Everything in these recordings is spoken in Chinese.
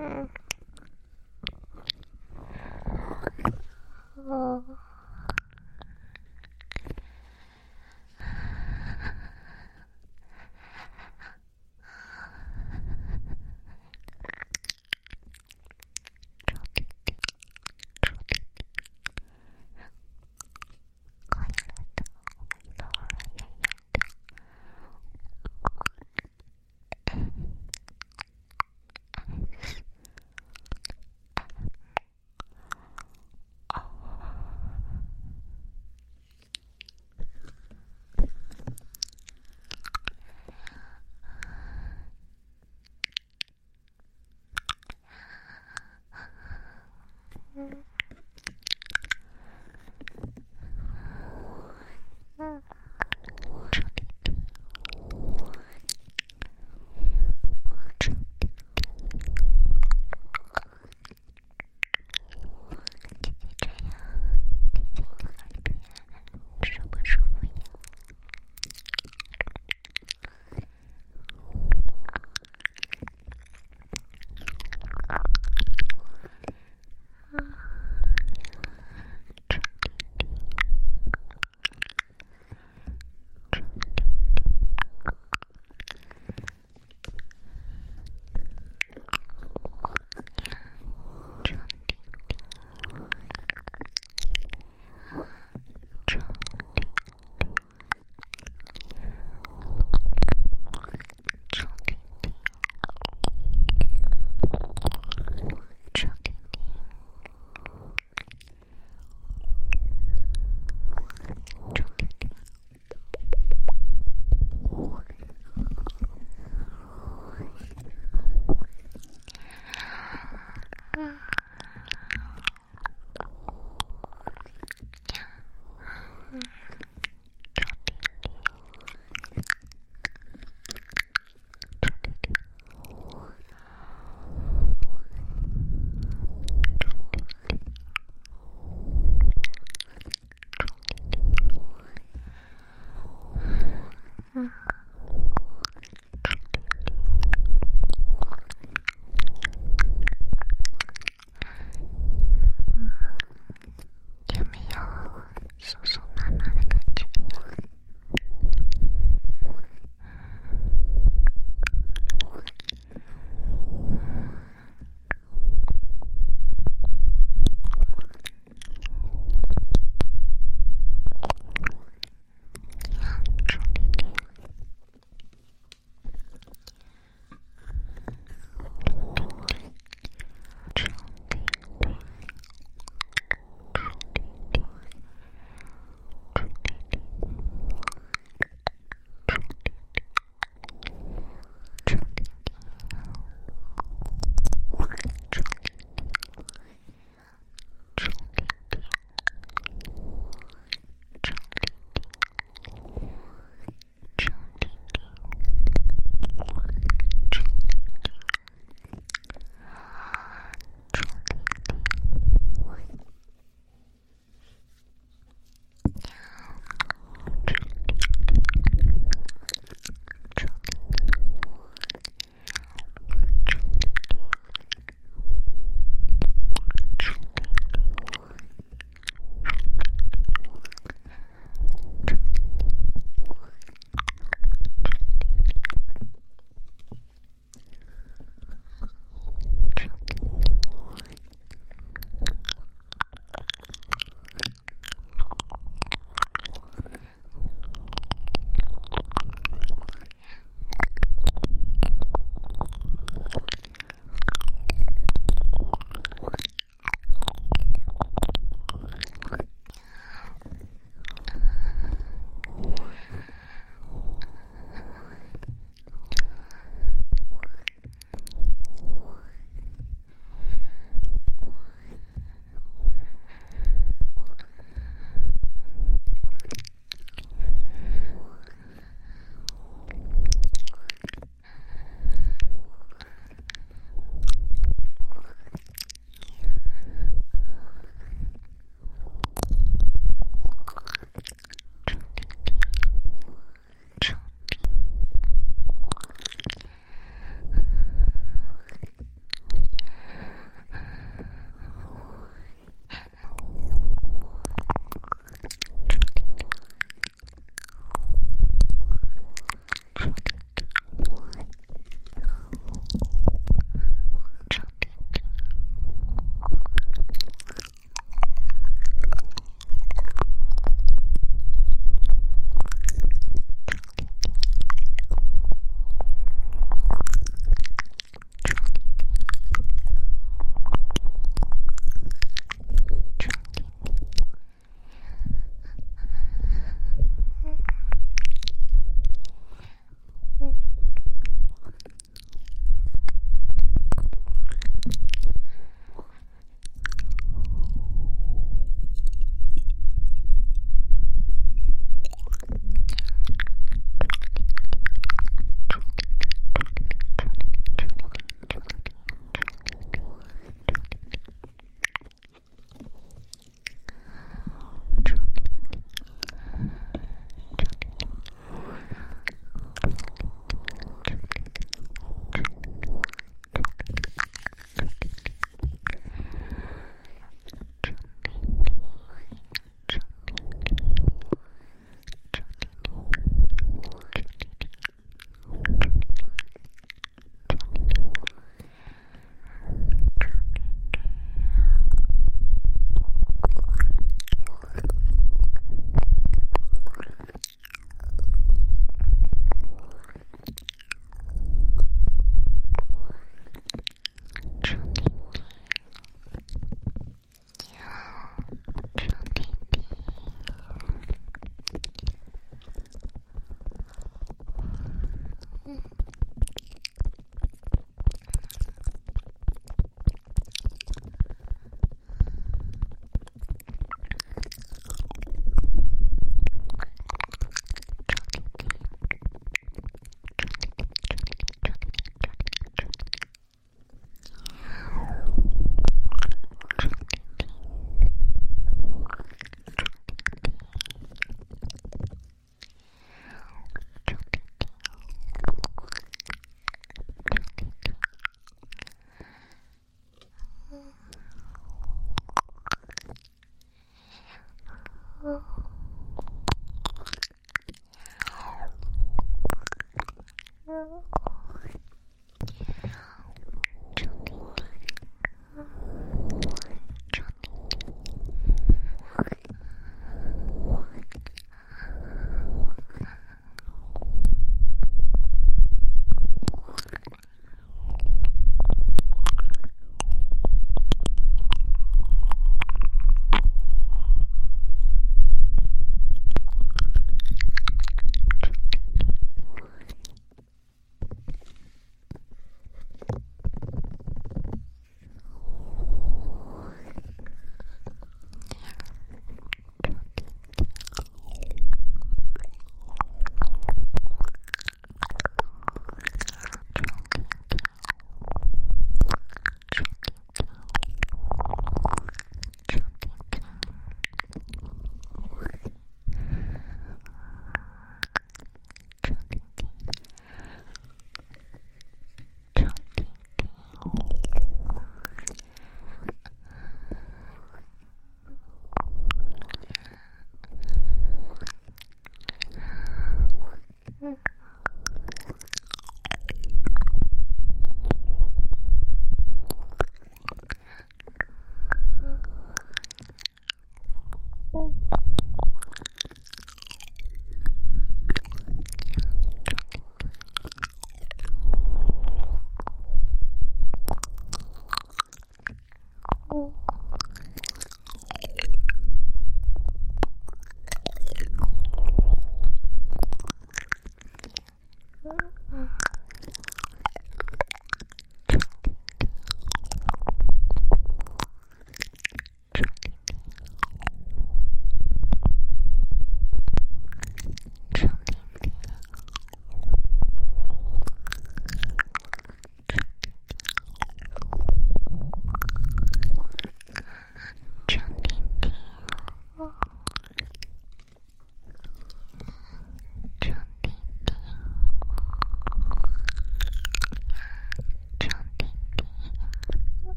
嗯。哦。girl.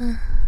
嗯。